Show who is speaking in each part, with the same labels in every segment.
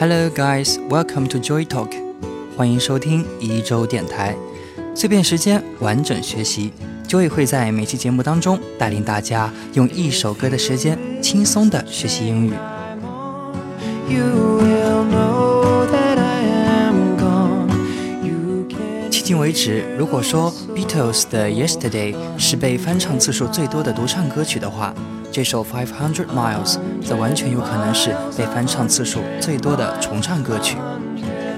Speaker 1: Hello, guys. Welcome to Joy Talk. 欢迎收听一周电台，碎片时间，完整学习。Joy 会在每期节目当中带领大家用一首歌的时间，轻松的学习英语。迄今为止，如果说 Beatles 的 Yesterday 是被翻唱次数最多的独唱歌曲的话，这首 Five Hundred Miles 则完全有可能是被翻唱次数最多的重唱歌曲。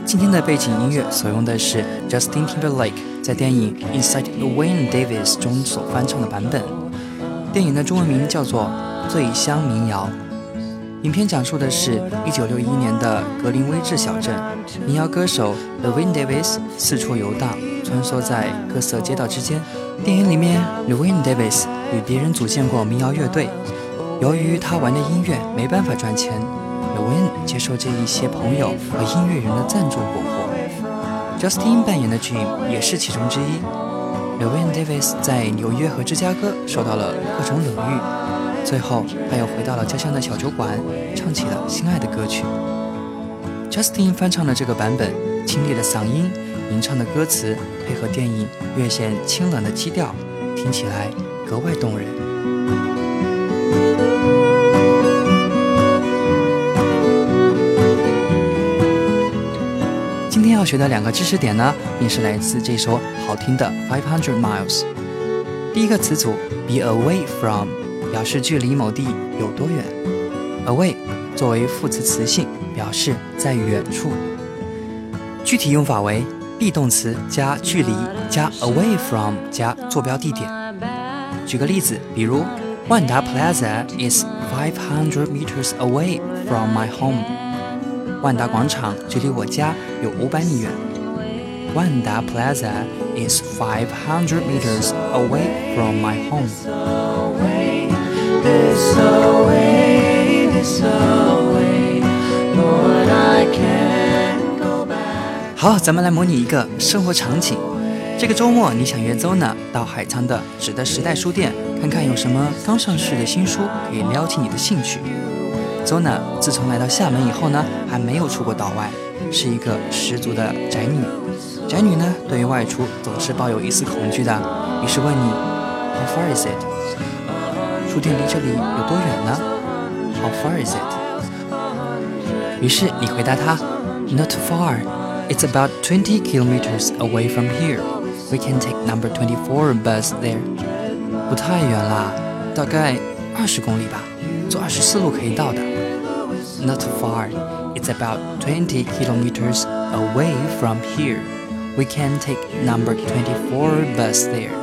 Speaker 1: 今天的背景音乐所用的是 Justin Timberlake 在电影 Inside Llewyn Davis 中所翻唱的版本。电影的中文名叫做《醉乡民谣》。影片讲述的是1961年的格林威治小镇，民谣歌手 Llewyn Davis 四处游荡，穿梭在各色街道之间。电影里面，Llewyn Davis 与别人组建过民谣乐队，由于他玩的音乐没办法赚钱，Llewyn 接受这一些朋友和音乐人的赞助过活。Justin 扮演的 Jim 也是其中之一。Llewyn Davis 在纽约和芝加哥受到了各种冷遇，最后他又回到了家乡的小酒馆，唱起了心爱的歌曲。Justin 翻唱的这个版本，清丽的嗓音。吟唱的歌词配合电影略显清冷的基调，听起来格外动人。今天要学的两个知识点呢，便是来自这首好听的《Five Hundred Miles》。第一个词组 “be away from” 表示距离某地有多远，“away” 作为副词词性，表示在远处。具体用法为。be 动词加距离加 away from 加坐标地点。举个例子，比如万达 Plaza is five hundred meters away from my home。万达广场距离我家有五百米远。万达 Plaza is five hundred meters away from my home。好，咱们来模拟一个生活场景。这个周末，你想约 Zona 到海沧的纸的时代书店，看看有什么刚上市的新书可以撩起你的兴趣。Zona 自从来到厦门以后呢，还没有出过岛外，是一个十足的宅女。宅女呢，对于外出总是抱有一丝恐惧的，于是问你，How far is it？书店离这里有多远呢？How far is it？于是你回答他，Not far。It's about 20 kilometers away from here. We can take number 24 bus there. 不太远啦，大概二十公里吧，坐二十四路可以到的。Not too far. It's about 20 kilometers away from here. We can take number 24 bus there.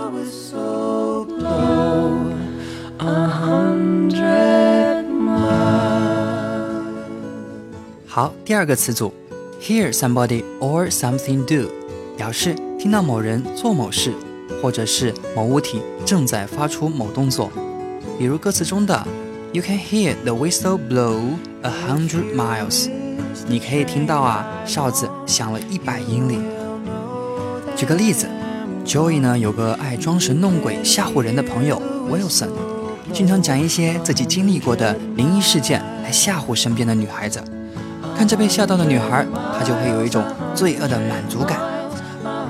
Speaker 1: 好，第二个词组 Hear somebody or something do，表示听到某人做某事，或者是某物体正在发出某动作。比如歌词中的 "You can hear the whistle blow a hundred miles"，你可以听到啊哨子响了一百英里。举个例子，Joey 呢有个爱装神弄鬼吓唬人的朋友 Wilson，经常讲一些自己经历过的灵异事件来吓唬身边的女孩子。看着被吓到的女孩，他就会有一种罪恶的满足感。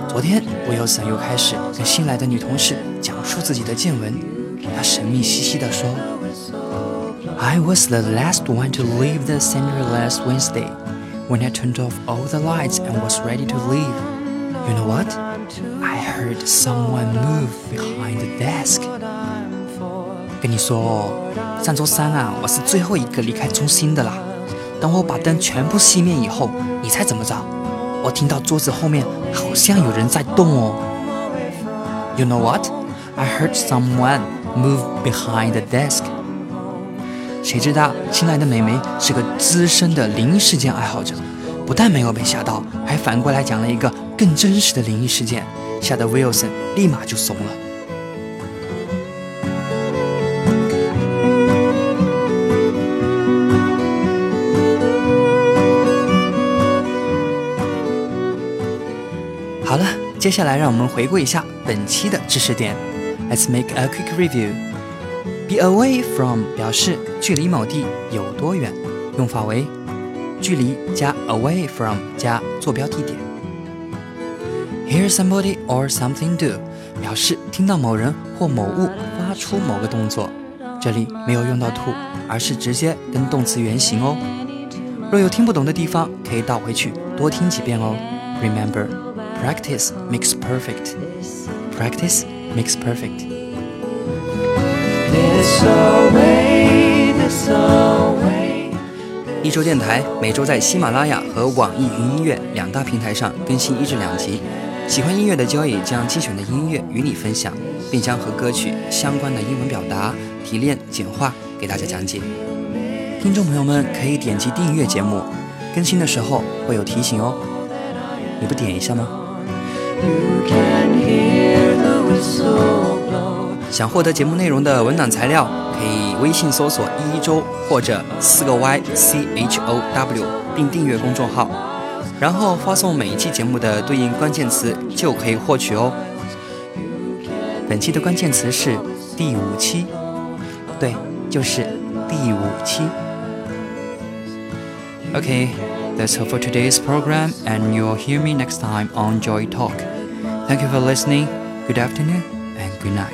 Speaker 1: 昨天，威尔森又开始跟新来的女同事讲述自己的见闻。他神秘兮兮地说：“I was the last one to leave the center last Wednesday. When I turned off all the lights and was ready to leave, you know what? I heard someone move behind the desk.” 跟你说哦，上周三啊，我是最后一个离开中心的啦。等我把灯全部熄灭以后，你猜怎么着？我听到桌子后面好像有人在动哦。You know what? I heard someone move behind the desk. 谁知道新来的美眉是个资深的灵异事件爱好者，不但没有被吓到，还反过来讲了一个更真实的灵异事件，吓得 Wilson 立马就怂了。接下来让我们回顾一下本期的知识点。Let's make a quick review. Be away from 表示距离某地有多远，用法为距离加 away from 加坐标地点。Hear somebody or something do 表示听到某人或某物发出某个动作，这里没有用到 to，而是直接跟动词原形哦。若有听不懂的地方，可以倒回去多听几遍哦。Remember, practice makes perfect. Practice makes perfect. 一周电台每周在喜马拉雅和网易云音乐两大平台上更新一至两集。喜欢音乐的交易将精选的音乐与你分享，并将和歌曲相关的英文表达提炼简化给大家讲解。听众朋友们可以点击订阅节目，更新的时候会有提醒哦。你不点一下吗？想获得节目内容的文档材料，可以微信搜索“一一周”或者四个 Y C H O W，并订阅公众号，然后发送每一期节目的对应关键词，就可以获取哦。本期的关键词是第五期，对，就是第五期。OK that's all for today's program, and you'll hear me next time on Joy Talk. Thank you for listening. Good afternoon and good night.